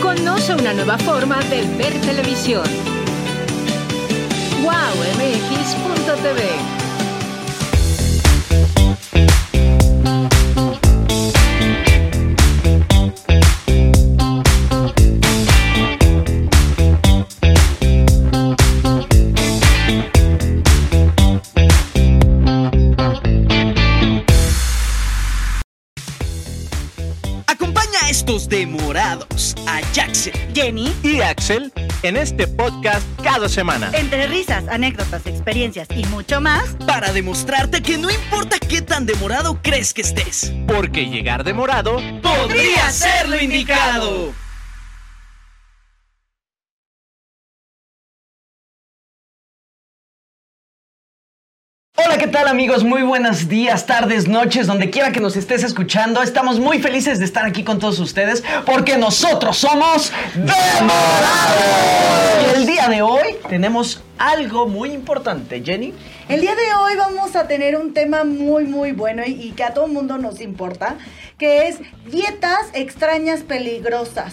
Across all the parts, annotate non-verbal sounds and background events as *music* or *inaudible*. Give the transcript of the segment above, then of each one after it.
Conoce una nueva forma de ver televisión. wowmx.tv demorados Jenny y Axel en este podcast cada semana. Entre risas, anécdotas, experiencias y mucho más. Para demostrarte que no importa qué tan demorado crees que estés. Porque llegar demorado podría ser lo indicado. Hola, ¿qué tal amigos? Muy buenos días, tardes, noches, donde quiera que nos estés escuchando. Estamos muy felices de estar aquí con todos ustedes porque nosotros somos Demorados. Y el día de hoy tenemos algo muy importante, Jenny. El día de hoy vamos a tener un tema muy muy bueno y, y que a todo el mundo nos importa, que es dietas extrañas peligrosas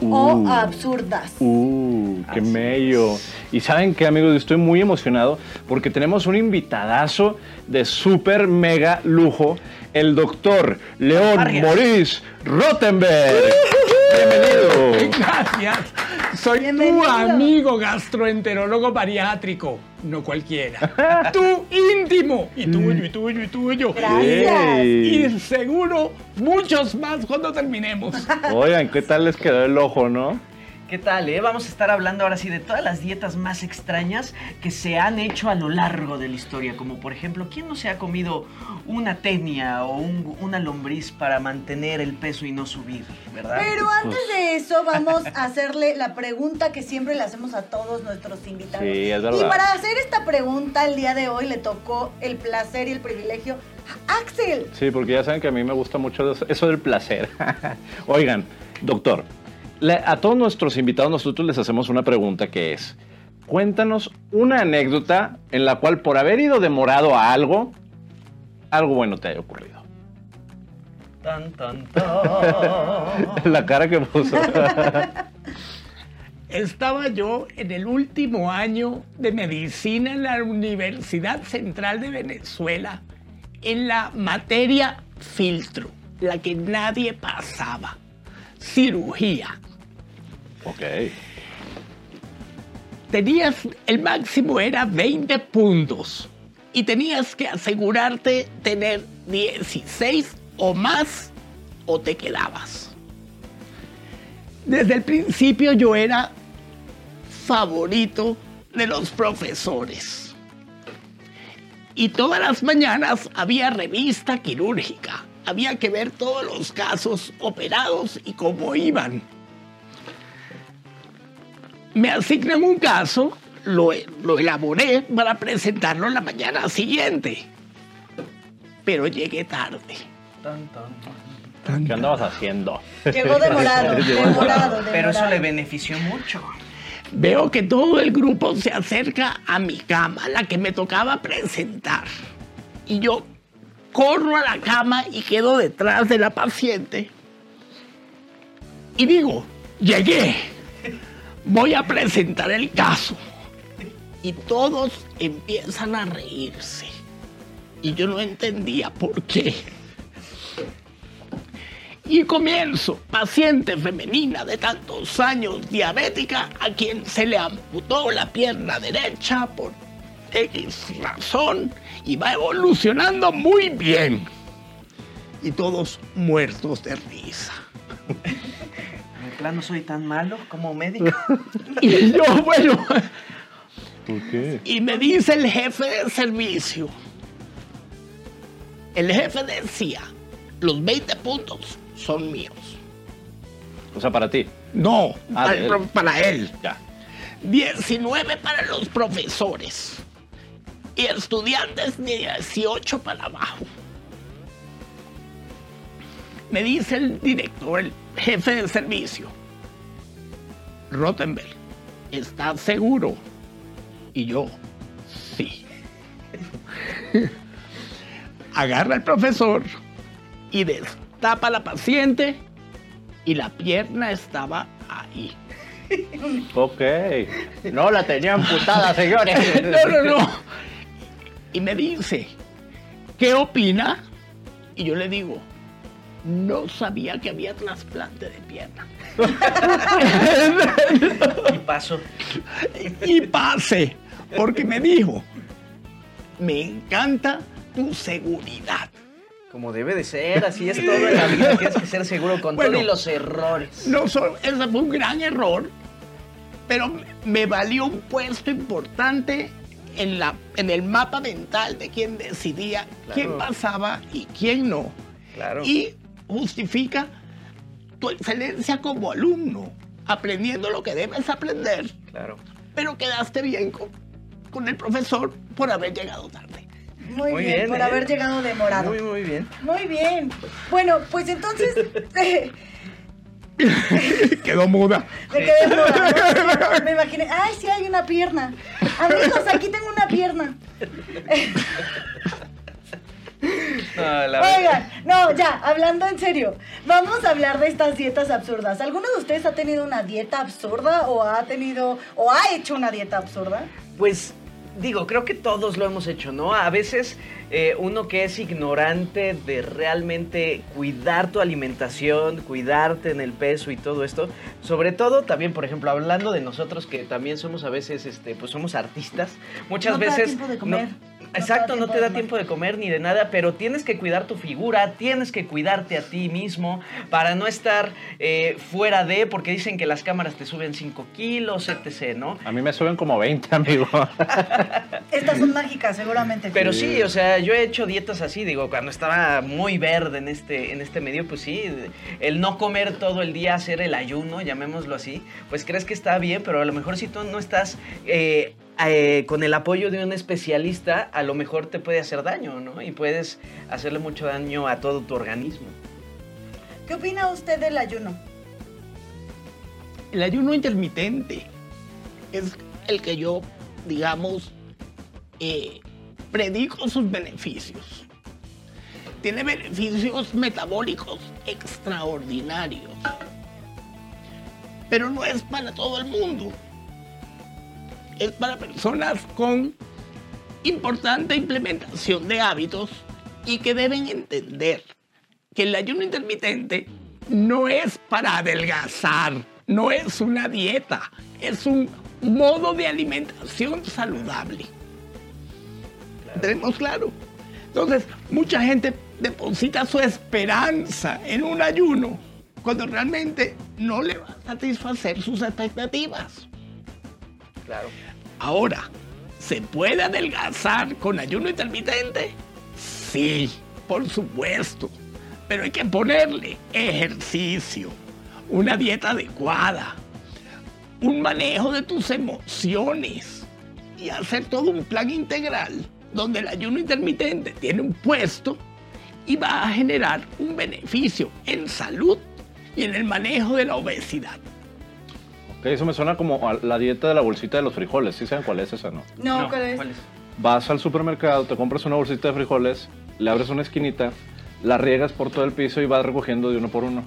o Uh. absurdas. Uh, qué Así mello. Y saben qué, amigos, estoy muy emocionado porque tenemos un invitadazo de súper mega lujo, el doctor León Vargas. Maurice Rottenberg. *laughs* Bienvenido. Gracias. Soy Bienvenido. tu amigo gastroenterólogo bariátrico, no cualquiera. tu íntimo. Y tuyo, y tuyo, y tuyo. Gracias. Y seguro muchos más cuando terminemos. Oigan, ¿qué tal les quedó el ojo, no? ¿Qué tal, eh? Vamos a estar hablando ahora sí de todas las dietas más extrañas que se han hecho a lo largo de la historia. Como por ejemplo, ¿quién no se ha comido una tenia o un- una lombriz para mantener el peso y no subir, verdad? Pero antes de eso vamos *laughs* a hacerle la pregunta que siempre le hacemos a todos nuestros invitados. Sí, es verdad. Y para hacer esta pregunta el día de hoy le tocó el placer y el privilegio a Axel. Sí, porque ya saben que a mí me gusta mucho eso- eso del placer. *laughs* Oigan, doctor, le- a todos nuestros invitados nosotros les hacemos una pregunta que es, cuéntanos una anécdota en la cual por haber ido demorado a algo, algo bueno te haya ocurrido. Tan, tan, tan. *laughs* La cara que puso. *laughs* Estaba yo en el último año de medicina en la Universidad Central de Venezuela, en la materia filtro, la que nadie pasaba, cirugía. Ok. tenías, el máximo era 20 puntos y tenías que asegurarte tener 16 o más o te quedabas. Desde el principio yo era favorito de los profesores. Y todas las mañanas había revista quirúrgica. Había que ver todos los casos operados y cómo iban me asignan un caso, lo, lo elaboré para presentarlo la mañana siguiente. Pero llegué tarde. Tan, tan. ¿Qué andabas haciendo? Llegó *laughs* demorado, demorado, Pero eso le benefició mucho. Veo que todo el grupo se acerca a mi cama, la que me tocaba presentar. Y yo corro a la cama y quedo detrás de la paciente. Y digo, llegué, voy a presentar el caso. Y todos empiezan a reírse. Y yo no entendía por qué. Y comienzo, paciente femenina de tantos años, diabética, a quien se le amputó la pierna derecha por X razón y va evolucionando muy bien. Y todos muertos de risa. Plano soy tan malo como médico. *laughs* Y yo, bueno, ¿Por qué? y me dice el jefe de servicio. El jefe decía, los 20 puntos son míos. O sea, para ti. No, Ah, para, él. para él. Ya. 19 para los profesores y estudiantes de 18 para abajo. Me dice el director, el jefe de servicio, Rottenberg, ¿estás seguro? Y yo, sí. *laughs* Agarra al profesor y destapa a la paciente y la pierna estaba ahí. *laughs* Ok. No la tenía amputada, *laughs* señores. No, no, no. Y me dice, ¿qué opina? Y yo le digo, no sabía que había trasplante de pierna. Y paso. *laughs* Y pase, porque me dijo, me encanta tu seguridad. Como debe de ser, así es todo en la vida. Tienes que ser seguro con Bueno. todo y los errores. No solo, ese fue un gran error, pero me valió un puesto importante en, la, en el mapa mental de quién decidía quién pasaba y quién no. Claro. Y justifica tu excelencia como alumno, aprendiendo lo que debes aprender, Claro. pero quedaste bien con, con el profesor por haber llegado tarde. Muy, Muy bien, bien, por ¿eh? haber llegado demorado. Muy, muy bien. Muy bien. Bueno, pues entonces *laughs* eh, *laughs* Quedó muda. me quedé muda, ¿no? Me imaginé, ay, sí hay una pierna. Amigos, aquí tengo una pierna. *laughs* *laughs* No, la. Oigan, no, ya, hablando en serio, vamos a hablar de estas dietas absurdas. ¿Alguno de ustedes ha tenido una dieta absurda o ha tenido o ha hecho una dieta absurda? Pues digo, creo que todos lo hemos hecho, ¿no? A veces eh, uno que es ignorante de realmente cuidar tu alimentación, cuidarte en el peso y todo esto, sobre todo también, por ejemplo, hablando de nosotros que también somos a veces, este, pues somos artistas, muchas No veces... tiempo de comer. no- No te da exacto, no te da tiempo de comer ni de nada, pero tienes que cuidar tu figura, tienes que cuidarte a ti mismo para no estar eh, fuera de, porque dicen que las cámaras te suben 5 kilos, etc., ¿no? A mí me suben como 20, amigo. *laughs* Estas son mágicas, seguramente. Pero sí, o sea, yo he hecho dietas así, digo, cuando estaba muy verde en este, en este medio, pues sí, el no comer todo el día, hacer el ayuno, llamémoslo así, pues crees que está bien, pero a lo mejor si tú no estás eh, eh, con el apoyo de un especialista, a lo mejor te puede hacer daño, ¿no? Y puedes hacerle mucho daño a todo tu organismo. ¿Qué opina usted del ayuno? El ayuno intermitente es el que yo, digamos, eh, predico sus beneficios. Tiene beneficios metabólicos extraordinarios. Pero no es para todo el mundo. Es para personas con importante implementación de hábitos y que deben entender que el ayuno intermitente no es para adelgazar, no es una dieta, es un modo de alimentación saludable. ¿Tenemos claro? Entonces, mucha gente deposita su esperanza en un ayuno cuando realmente no le va a satisfacer sus expectativas. Ahora, ¿se puede adelgazar con ayuno intermitente? Sí, por supuesto. Pero hay que ponerle ejercicio, una dieta adecuada, un manejo de tus emociones y hacer todo un plan integral donde el ayuno intermitente tiene un puesto y va a generar un beneficio en salud y en el manejo de la obesidad. Eso me suena como a la dieta de la bolsita de los frijoles. ¿Sí saben cuál es esa, no? No, ¿cuál es? Vas al supermercado, te compras una bolsita de frijoles, le abres una esquinita, la riegas por todo el piso y vas recogiendo de uno por uno.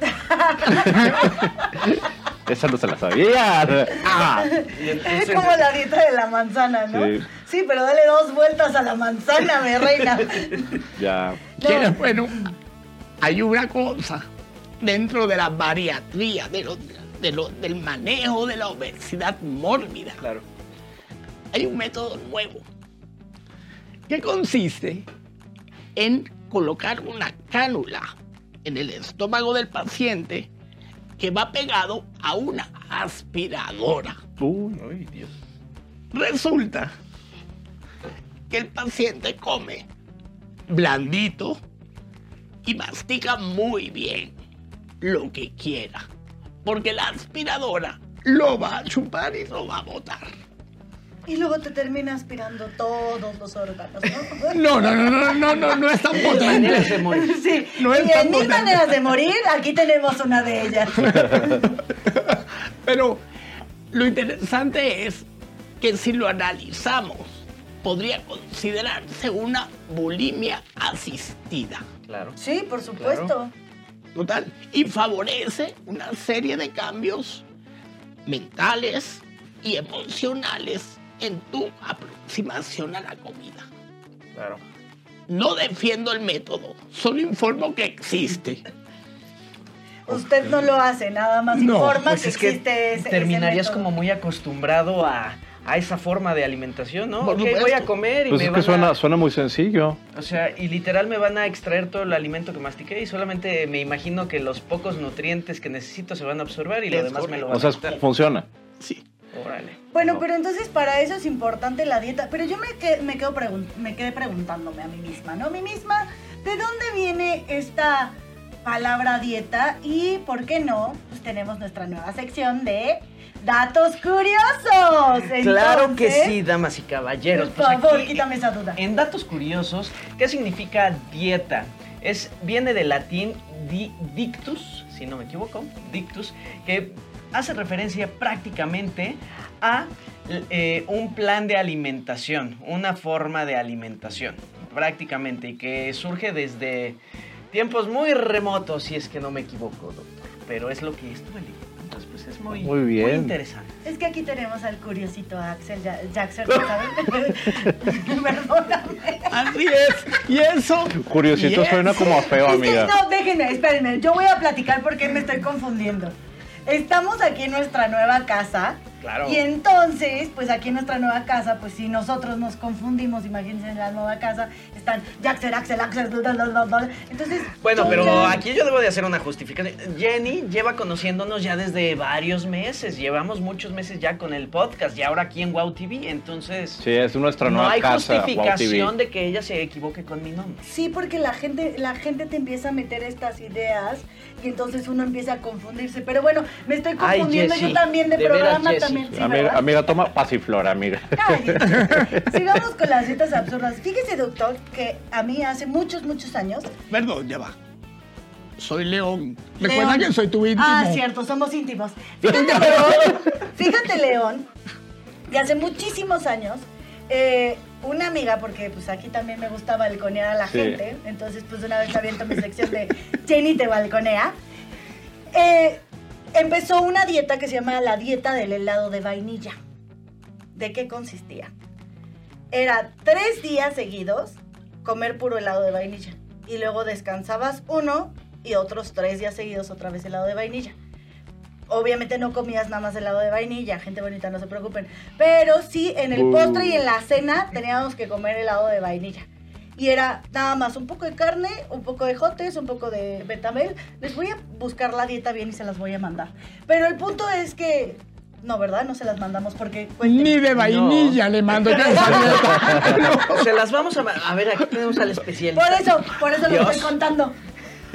*laughs* esa no se la sabía. Ah, Es como la dieta de la manzana, ¿no? Sí. Sí, pero dale dos vueltas a la manzana, mi reina. *laughs* ya. ¿Quieres? Bueno, hay una cosa dentro de la bariatría, de lo- de lo- del manejo de la obesidad mórbida. Claro. Hay un método nuevo que consiste en colocar una cánula en el estómago del paciente que va pegado a una aspiradora. Uy, Ay, Dios. Resulta que el paciente come blandito y mastica muy bien lo que quiera, porque la aspiradora lo va a chupar y lo va a botar. Y luego te termina aspirando todos los órganos, ¿no? *laughs* No, no, no, no, no, no, no es tan Maneras de potente. morir. *laughs* Sí, No es y tan en mil maneras de morir, aquí tenemos una de ellas. *laughs* Pero lo interesante es que si lo analizamos, podría considerarse una bulimia asistida. Claro. Sí, por supuesto. Total. Y favorece una serie de cambios mentales y emocionales en tu aproximación a la comida. Claro. No defiendo el método, solo informo que existe. Usted no lo hace, nada más No, informa Pues que es que existe ese- ese terminarías método. como muy acostumbrado a, a esa forma de alimentación, ¿no? Por Ok, voy a comer y Pues me es que suena, a... suena muy sencillo. O sea, y literal me van a extraer todo el alimento que mastiqué y solamente me imagino que los pocos nutrientes que necesito se van a absorber y lo demás me lo van O sea, a funciona. Sí. Órale. Bueno, No. pero entonces para eso es importante la dieta. Pero yo me, que- me, quedo pregun- me quedé preguntándome a mí misma, ¿no? A mí misma, ¿de dónde viene esta palabra dieta? Y, ¿por qué no? Pues tenemos nuestra nueva sección de datos curiosos. Claro que sí, damas y caballeros. Por Pues favor, aquí, quítame esa duda. En datos curiosos, ¿qué significa dieta? Es, viene del latín di- dictus, si no me equivoco, dictus, que hace referencia prácticamente a eh, un plan de alimentación, una forma de alimentación, prácticamente, y que surge desde tiempos muy remotos, si es que no me equivoco, doctor. Pero es lo que estuve leyendo. Es muy, Muy bien. interesante. Es que aquí tenemos al curiosito Axel Ja- Jackson, ¿sabes? Perdóname. Así es. Y eso. Curiosito suena como a feo, Es que amiga. no, déjenme, espérenme. Yo voy a platicar porque me estoy confundiendo. Estamos aquí en nuestra nueva casa. Claro. Y entonces, pues aquí en nuestra nueva casa, pues si nosotros nos confundimos, imagínense en la nueva casa, están Jackson, Axel, Axel. Entonces. Bueno, pero ya- aquí yo debo de hacer una justificación. Jenny lleva conociéndonos ya desde varios meses. Llevamos muchos meses ya con el podcast y ahora aquí en Wow TV. Entonces, Sí, es nuestra no nueva hay casa, Wow justificación TV. de que ella se equivoque con mi nombre. Sí, porque la gente, la gente te empieza a meter estas ideas y entonces uno empieza a confundirse. Pero bueno, me estoy Ay, confundiendo Jessie, yo también de, de veras, programa Jessie. También. Sí, amiga, amiga, toma pasiflora, amiga. Cállate. *laughs* Sigamos con las dietas absurdas. Fíjese, doctor, que a mí hace muchos, muchos años. Perdón, ya va. Soy León. Recuerda que soy tu íntimo. Ah, cierto, somos íntimos. *laughs* Fíjate, León. Fíjate, León, que hace muchísimos años. eh, una amiga, porque pues aquí también me gusta balconear a la Sí. gente, entonces pues una vez aviento mi sección de Jenny te balconea, eh, empezó una dieta que se llama la dieta del helado de vainilla. ¿De qué consistía? Era tres días seguidos comer puro helado de vainilla. Y luego descansabas uno y otros tres días seguidos otra vez helado de vainilla. Obviamente no comías nada más helado de vainilla, gente bonita, no se preocupen. Pero sí, en el postre y en la cena teníamos que comer helado de vainilla. Y era nada más un poco de carne, un poco de jotes, un poco de betamel. Les voy a buscar la dieta bien y se las voy a mandar. Pero el punto es que... No, ¿verdad? No se las mandamos porque... Ni de vainilla le mando yo *laughs* esa dieta. Se las vamos a... A ver, aquí tenemos al especialista. Por eso, por eso lo estoy contando.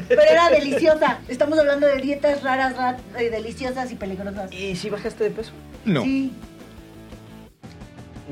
Pero era deliciosa. Estamos hablando de dietas raras, ra- eh, deliciosas y peligrosas. ¿Y si bajaste de peso? No. Sí,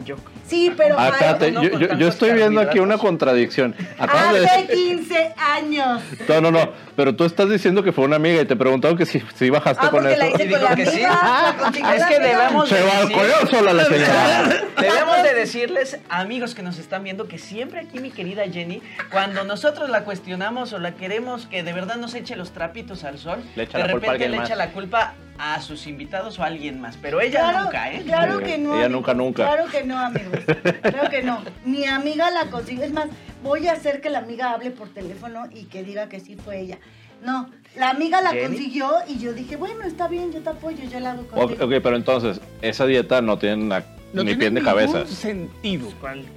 Yo. Sí, pero... Ah, espérate, no yo, estoy viendo aquí una contradicción. Acabas de Hace decir... 15 años. No, no, no, pero tú estás diciendo que fue una amiga y te preguntaron que si, si bajaste Ah, con eso. la hice Y con digo la que amiga. sí. consiguió Es que debemos de Se balconeó sola la señora. *laughs* Debemos de decirles, amigos que nos están viendo, que siempre aquí mi querida Jenny, cuando nosotros la cuestionamos o la queremos que de verdad nos eche los trapitos al sol, Le echa de la culpa a repente le más. echa la culpa a sus invitados o a alguien más. Pero ella Claro, nunca, ¿eh? Claro que no. ella amigos, nunca, nunca. Claro que no, amigos. Claro que no. Mi amiga la consiguió. Es más, voy a hacer que la amiga hable por teléfono y que diga que sí fue ella. No, la amiga la ¿Jenny? consiguió y yo dije, bueno, está bien, yo te apoyo, yo la hago Ok, contigo. ok, pero entonces, esa dieta no tiene na- No ni tiene pie ni ningún cabeza. sentido.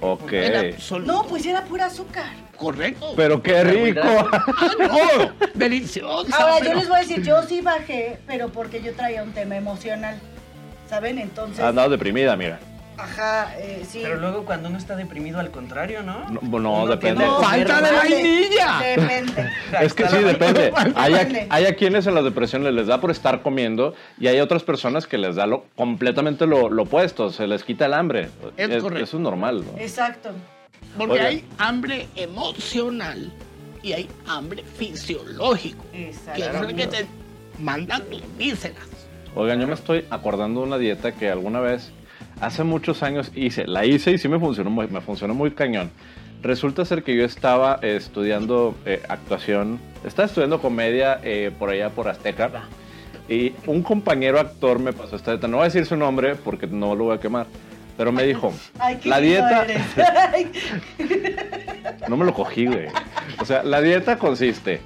Ok. En absoluto. No, pues era pura azúcar. Correcto. Pero qué rico. Ah, no. Deliciosa. Ahora, pero- yo les voy a decir, yo sí bajé, pero porque yo traía un tema emocional. ¿Saben? Entonces, Andado deprimida, mira. ajá, eh, sí. Pero luego cuando uno está deprimido, al contrario, ¿no? No, no, depende. comer Falta de vainilla. Depende. Es que sí, depende. *laughs* Hay a, hay a quienes en la depresión les, les da por estar comiendo y hay otras personas que les da lo, completamente lo, lo opuesto, se les quita el hambre. Es correcto. Eso es normal, ¿no? Exacto. Porque Oiga. hay hambre emocional y hay hambre fisiológico. Exacto. Que es el que te mandan tus vísceras. Oigan, yo me estoy acordando de una dieta que alguna vez, hace muchos años hice. La hice y sí me funcionó muy, me funcionó muy cañón. Resulta ser que yo estaba eh, estudiando eh, actuación Estaba estudiando comedia eh, por allá por Azteca. Y un compañero actor me pasó esta dieta. No voy a decir su nombre porque no lo voy a quemar. Pero me dijo, *laughs* Ay, la dieta... *laughs* *laughs* No me lo cogí, güey. O sea, la dieta consiste.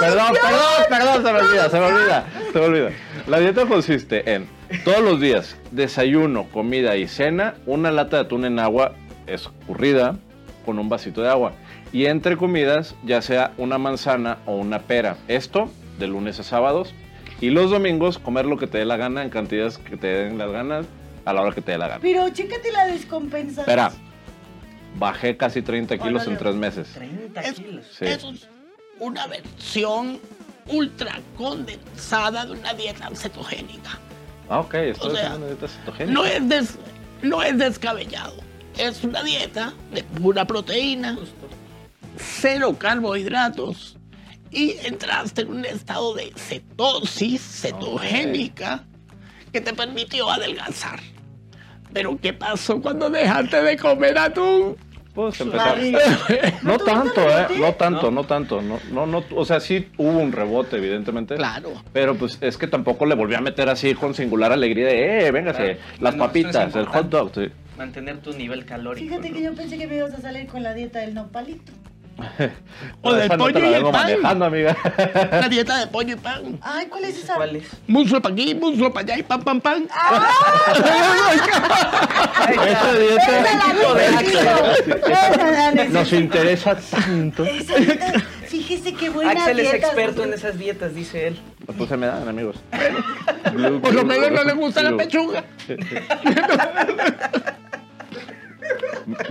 perdón, perdón, perdón, se me olvida, se me olvida, se me olvida. La dieta consiste en todos los días desayuno, comida y cena, una lata de atún en agua escurrida con un vasito de agua. Y entre comidas, ya sea una manzana o una pera. Esto de lunes a sábados. Y los domingos, comer lo que te dé la gana en cantidades que te den las ganas a la hora que te dé la gana. Pero chécate la descompensa. Espera, bajé casi 30 kilos en tres meses. 30 Es- kilos. Sí. Eso es una versión ultra condensada de una dieta cetogénica. Ah, ok, estoy O sea, haciendo una dieta cetogénica. No es, des- no es descabellado. Es una dieta de pura proteína, cero carbohidratos y entraste en un estado de cetosis cetogénica que te permitió adelgazar. Pero ¿qué pasó cuando dejaste de comer atún? Empezar. Barriga. *laughs* No ¿No tuviste tanto, ¿eh? No tanto, no tanto. No, no, no, o sea, sí hubo un rebote, evidentemente. Claro. Pero pues es que tampoco le volví a meter así con singular alegría de, eh, véngase, Claro. las No, esto es papitas, el hot dog. sí. Mantener tu nivel calórico. Fíjate ¿no? que yo pensé que me ibas a salir con la dieta del nopalito. *laughs* O del no pollo y el pan. manejando, amiga. La dieta de pollo y pan. Ay, ¿cuál es esa? ¿Cuál es? Muslo para aquí, muslo para allá y pan, pan, pan. *laughs* Esa dieta Esa la necesito. nos interesa tanto. Esa dieta, fíjese qué buena Axel es dieta. experto en esas dietas, dice él. Pues se me dan, amigos. Por lo menos no le gusta la pechuga. *laughs*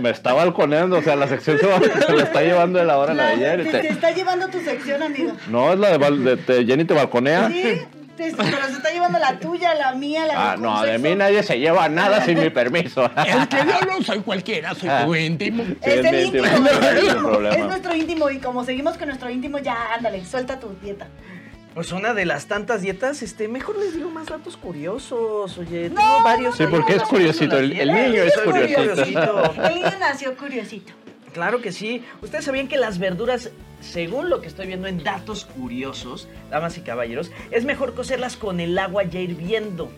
Me está balconeando, o sea, la sección se, va- *laughs* se la está llevando de la hora a la de Jenny. te, te- está llevando tu sección, amigo. No, es la de, bal- de- de Jenny te balconea. Sí, te- pero se está llevando la tuya, la mía, la Ah, de no, de mí nadie se lleva nada sin mi permiso. Es que yo no soy cualquiera, soy Ah. tu íntimo. Sí, Es el íntimo, íntimo, no problema. Es nuestro íntimo y como seguimos con nuestro íntimo, ya ándale, suelta tu dieta. Pues una de las tantas dietas, este, mejor les digo más datos curiosos. Oye, tengo No, varios. Sí, porque es curiosito, el- niño es muy curiosito. *laughs* El niño nació curiosito. Claro que sí. Ustedes sabían que las verduras, según lo que estoy viendo en datos curiosos, damas y caballeros, es mejor cocerlas con el agua ya hirviendo.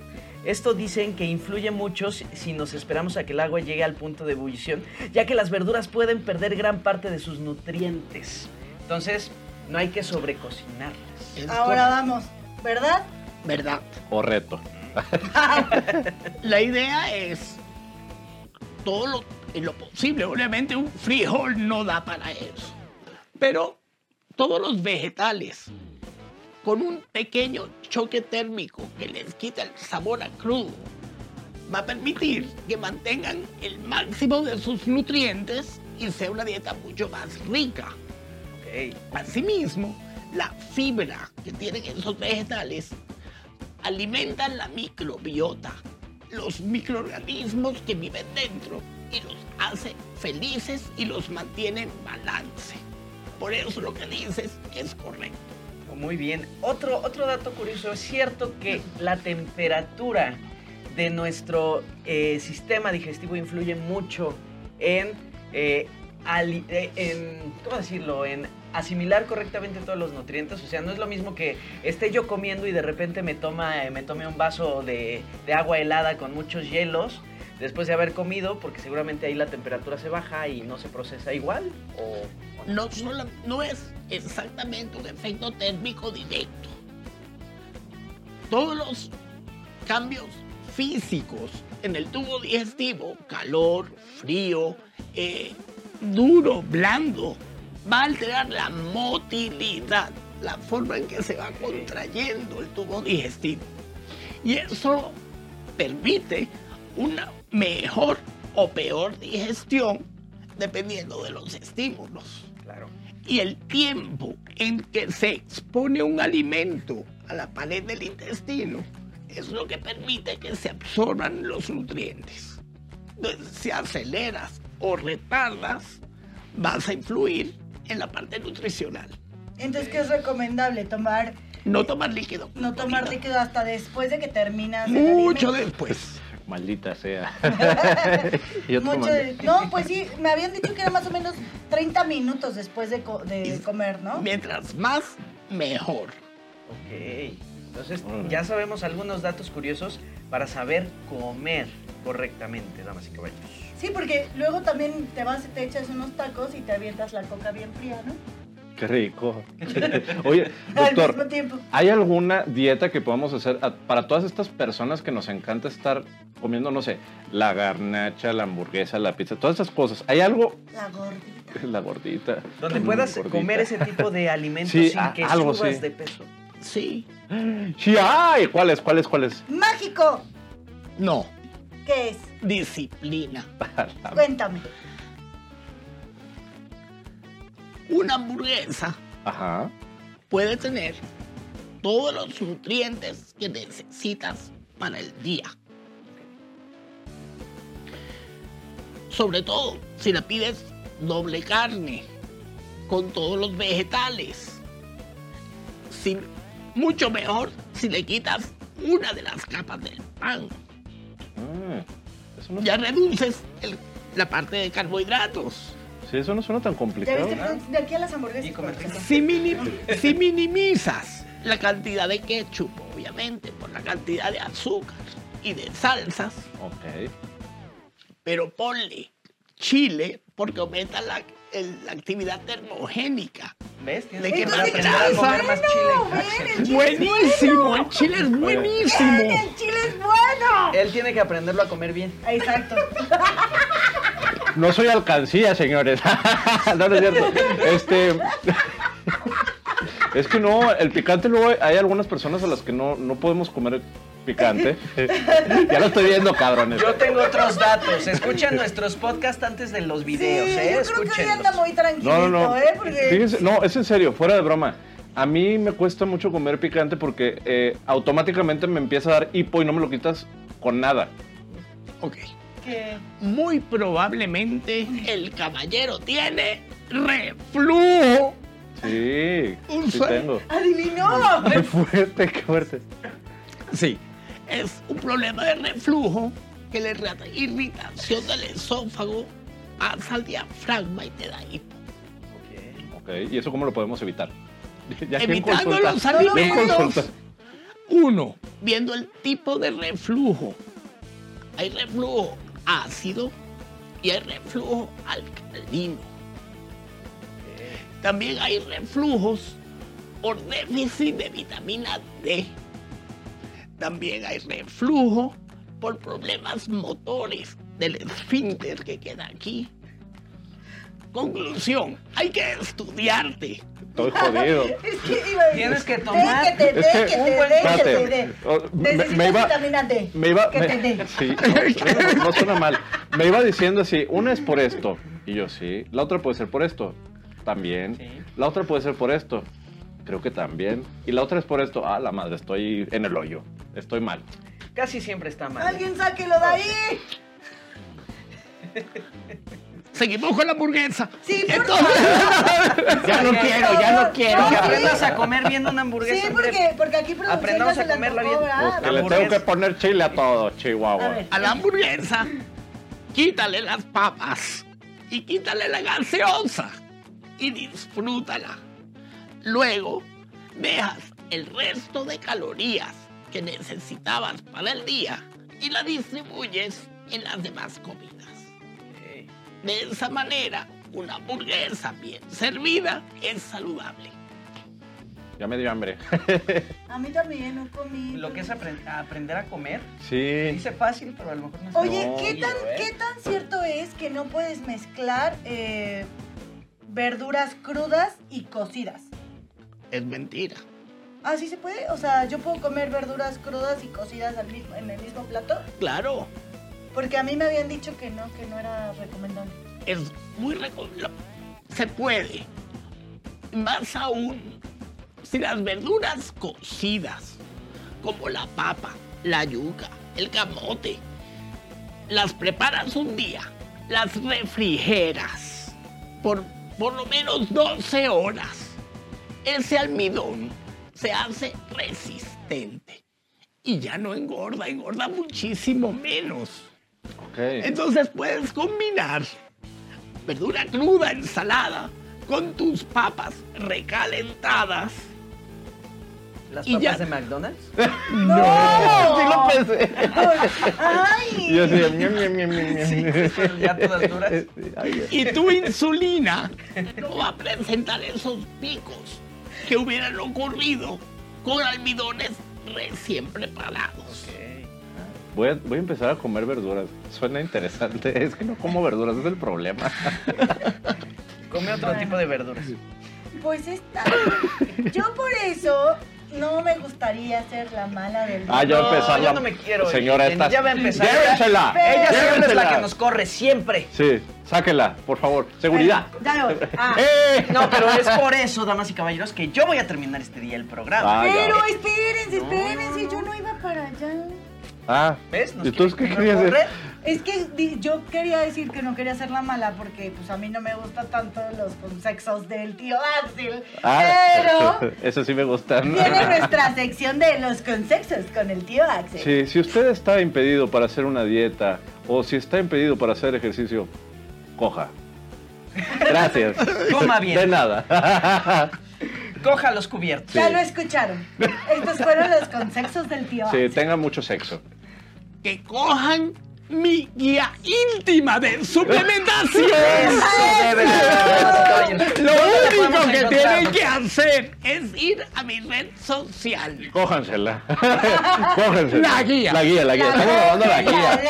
Esto dicen que influye mucho si nos esperamos a que el agua llegue al punto de ebullición, ya que las verduras pueden perder gran parte de sus nutrientes. Entonces, no hay que sobrecocinarlas. Ahora vamos, ¿verdad? ¿Verdad? O reto. *laughs* La idea es todo lo, lo posible. Obviamente un frijol no da para eso. Pero todos los vegetales con un pequeño choque térmico que les quita el sabor a crudo va a permitir que mantengan el máximo de sus nutrientes y sea una dieta mucho más rica. Asimismo, la fibra que tienen esos vegetales alimentan la microbiota, los microorganismos que viven dentro y los hace felices y los mantiene en balance. Por eso lo que dices es correcto. Muy bien. Otro, otro dato curioso, es cierto que la temperatura de nuestro eh, sistema digestivo influye mucho en, eh, eh, en, ¿cómo decirlo? En asimilar correctamente todos los nutrientes. O sea, no es lo mismo que esté yo comiendo y de repente me, toma, me tome un vaso de, de agua helada con muchos hielos después de haber comido, porque seguramente ahí la temperatura se baja y no se procesa igual. O, no. No es exactamente un efecto térmico directo. Todos los cambios físicos en el tubo digestivo, calor, frío, eh, duro, blando, va a alterar la motilidad, la forma en que se va contrayendo el tubo digestivo. Y eso permite una mejor o peor digestión dependiendo de los estímulos. Claro. Y el tiempo en que se expone un alimento a la pared del intestino es lo que permite que se absorban los nutrientes. Entonces, si aceleras o retardas, vas a influir en la parte nutricional. Entonces, ¿qué es recomendable? Tomar, No tomar líquido. no tomar líquido hasta después de que terminas Mucho después. Maldita sea. *laughs* y otro Mucho no, pues sí, me habían dicho que era más o menos 30 minutos después de, co- de comer, ¿no? Mientras más, mejor. Ok. Entonces, Órale. ya sabemos algunos datos curiosos para saber comer correctamente, damas y caballeros. Sí, porque luego también te vas, te echas unos tacos y te avientas la coca bien fría, ¿no? Qué rico. *laughs* Oye, Al doctor, mismo tiempo. ¿hay alguna dieta que podamos hacer a- para todas estas personas que nos encanta estar comiendo, no sé, la garnacha, la hamburguesa, la pizza, todas esas cosas? ¿Hay algo? La gordita. *laughs* La gordita. Donde Mm, puedas gordita. comer ese tipo de *laughs* alimentos Sí, sin a- que algo subas sí. de peso. Sí. Sí, ay, ¿cuáles, cuáles, cuáles? ¡Mágico! No. ¿Qué es? Disciplina. *laughs* Cuéntame. Una hamburguesa Ajá. puede tener todos los nutrientes que necesitas para el día. Sobre todo si la pides doble carne, con todos los vegetales. Si- mucho mejor si le quitas una de las capas del pan. Ah, eso no, Ya reduces el- la parte de carbohidratos. sí, eso no suena tan ¿Ya complicado. viste? De aquí a las hamburguesas. Si, minim- si minimizas la cantidad de ketchup, obviamente, por la cantidad de azúcar y de salsas, Ok. pero ponle chile porque aumenta la, el- la actividad termogénica. ¿Ves? Tienes ¿De que qué Entonces, más aprender a grasa? comer más Bueno, chile. ven, el chile Buenísimo, el chile es buenísimo. ¡El chile es bueno! Él tiene que aprenderlo a comer bien. Exacto. No soy alcancía, señores. *laughs* no, no es cierto. Este. *laughs* Es que no, el picante luego hay algunas personas a las que no, no podemos comer picante. ya lo estoy viendo, cabrones. Yo tengo otros datos. Escuchen nuestros podcasts antes de los videos, sí, ¿eh? yo creo que hoy anda muy tranquilito, No, no, no. ¿eh? Porque... Fíjense, no, es en serio, fuera de broma. A mí me cuesta mucho comer picante porque eh, automáticamente me empieza a dar hipo y no me lo quitas con nada. Ok. que- Muy probablemente el caballero tiene reflujo. Sí, Un sí tengo. ¡Adivinó! Qué fuerte, qué fuerte. Sí. Es un problema de reflujo que le irrita- irritación del esófago pasa al diafragma y te da hipo. Ok, ¿y eso cómo lo podemos evitar? *laughs* Ya Evitando los alimentos. Uno, viendo el tipo de reflujo. Hay reflujo ácido y hay reflujo alcalino. También hay reflujos por déficit de vitamina D. También hay reflujo por problemas motores del esfínter que queda aquí. Conclusión, hay que estudiarte. Estoy jodido. *laughs* Es que iba a decir, Tienes que tomar- Déjate, Es que- déjate, un buen- déjate, Espérate. dé. Oh, me- iba- vitamina D. Me iba. Que me- te dé. Sí, no, no, no suena mal. Me iba diciendo así: una es por esto. Y yo, sí. La otra puede ser por esto. También. Sí. La otra puede ser por esto. Creo que también. Y la otra es por esto. Ah, la madre, estoy en el hoyo. Estoy mal. Casi siempre está mal. Alguien sáquelo de ahí. Seguimos con la hamburguesa. Sí, por Entonces, ya no quiero, ya no quiero. Que aprendas a comer viendo una hamburguesa. Sí, porque, porque aquí Aprendamos a comerla bien. ¿verdad? Que le tengo que poner chile a todo, Chihuahua. A ver. A la hamburguesa, quítale las papas y quítale la gaseosa y disfrútala. Luego, dejas el resto de calorías que necesitabas para el día y la distribuyes en las demás comidas. De esa manera, una hamburguesa bien servida es saludable. Ya me dio hambre. *laughs* A mí también no comí. Lo que es apren- aprender a comer. sí. Dice fácil, pero a lo mejor no es Oye, No, ¿qué, tan, sencillo, ¿eh? ¿qué tan cierto es que no puedes mezclar eh, verduras crudas y cocidas? Es mentira. ¿Ah, sí se puede? O sea, ¿yo puedo comer verduras crudas y cocidas al mismo, en el mismo plato? Claro, Porque a mí me habían dicho que no, que no era recomendable. es muy recomendable. Se puede. Más aún, si las verduras cocidas, como la papa, la yuca, el camote, las preparas un día, las refrigeras por por lo menos 12 horas, ese almidón se hace resistente y ya no engorda, engorda muchísimo menos. Ok. Entonces puedes combinar verdura cruda, ensalada, con tus papas recalentadas. ¿Las Y papas ya. de McDonald's? *laughs* Sí lo pensé. ¡Ay! Y yo ñam, ñam, ñam. Sí, ya todas duras. Ay, Y tu insulina no va a presentar esos picos que hubieran ocurrido con almidones recién preparados. Voy a, voy a empezar a comer verduras. Suena interesante. *laughs* Es que no como verduras, es el problema. Come otro tipo de verduras. Pues está. Yo por eso no me gustaría ser la mala del Ah, ya No, empezar yo no me quiero. Señora, esta. ya va a empezar. Llévensela. Pero- Ella siempre es la que nos corre, siempre. Sí, sáquela, por favor. Seguridad. Ya me voy. Ah. *laughs* ¡Eh! No, pero es por eso, damas y caballeros, que yo voy a terminar este día el programa. Ah, ya. Pero espérense, espérense, yo no iba para allá. Ah, ¿Ves? Nos ¿Y tú qué querías correr. decir? Es que yo quería decir que no quería ser la mala porque pues a mí no me gustan tanto los consexos del tío Axel. Ah, Pero *laughs* eso sí me gusta. tiene nuestra sección de los consexos con el tío Axel. Sí, si usted está impedido para hacer una dieta o si está impedido para hacer ejercicio, coja. Gracias. *laughs* Coma bien. De nada. *laughs* Coja los cubiertos. Ya lo escucharon. Estos fueron los consexos del tío Sí, Axel. tenga mucho sexo. Que cojan mi guía íntima de suplementación. Lo ¿Dónde único que encontrar? tienen que hacer es ir a mi red social. Cójansela. *laughs* Cójansela. La guía. La guía, la guía. La Estamos grabando la guía.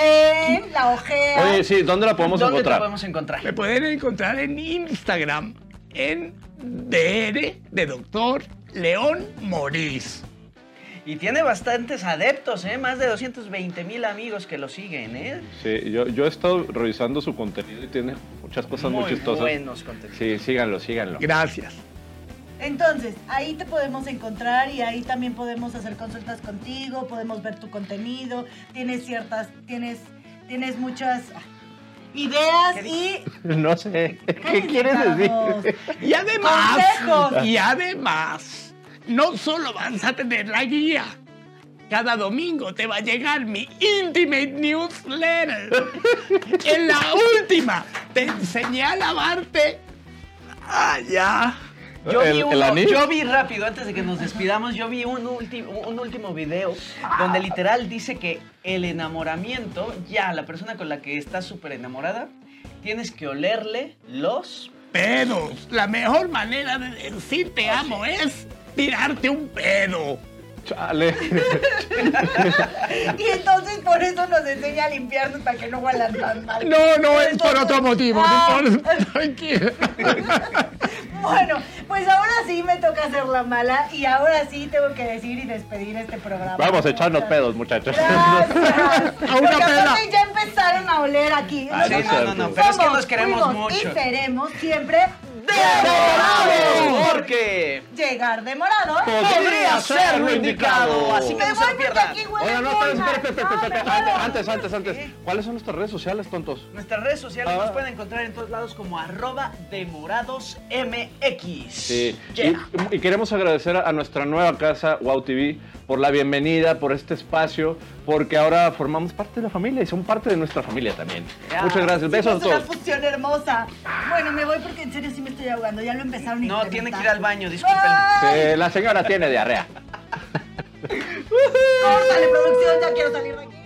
la ojean. Oye, sí, ¿dónde la podemos ¿Dónde encontrar? podemos encontrar? Me pueden encontrar en Instagram en DR de Doctor León Morís. Y tiene bastantes adeptos, ¿eh? Más de 220 mil amigos que lo siguen, ¿eh? Sí, yo, yo he estado revisando su contenido y tiene muchas cosas muy, Muy chistosas. buenos contenidos. Sí, síganlo, síganlo. Gracias. Entonces, ahí te podemos encontrar y ahí también podemos hacer consultas contigo, podemos ver tu contenido, tienes ciertas, tienes, tienes muchas ah, ideas ¿Qué y *laughs* No sé. ¿Qué quieres decir? Y además, Consejos. y además, no solo vas a tener la guía. Cada domingo te va a llegar mi Intimate Newsletter. *laughs* En la última te enseñé a lavarte allá. Yo ¿El- vi, el uno- anís? yo vi rápido, antes de que nos despidamos, yo vi un, ulti- un último video donde literal dice que el enamoramiento, ya la persona con la que estás súper enamorada, tienes que olerle los... Pedos. La mejor manera de decir te amo es tirarte un pedo. Chale. *laughs* Y entonces por eso nos enseña a limpiarnos para que no huelan tan mal. No, no es por otro motivo. Ah. *laughs* Bueno, pues ahora sí me toca hacer la mala y ahora sí tengo que decir y despedir este programa. Vamos a echarnos pedos, muchachos. Gracias. *laughs* A una peda. ya empezaron a oler aquí. Ah, sí, no, no, no, pero es que nos queremos fuimos mucho. Y seremos siempre ¡Demorados! Porque Llegar demorado. podría ser lo así que Me no se voy lo pierdan. Oiga, no, antes, antes, antes. ¿Cuáles son nuestras redes sociales, tontos? Nuestras redes sociales Ah. nos pueden encontrar en todos lados como arroba demoradosmx. Sí. Y, queremos agradecer a, nuestra nueva casa, Wow TV, por la bienvenida, por este espacio, porque ahora formamos parte de la familia y son parte de nuestra familia también. Muchas gracias. Besos a Es una todos. fusión hermosa. Bueno, me voy porque en serio sí me estoy ahogando. Ya lo empezaron No, tiene que ir al baño, disculpen. La señora tiene diarrea. Córtale, producción, ya quiero salir de aquí.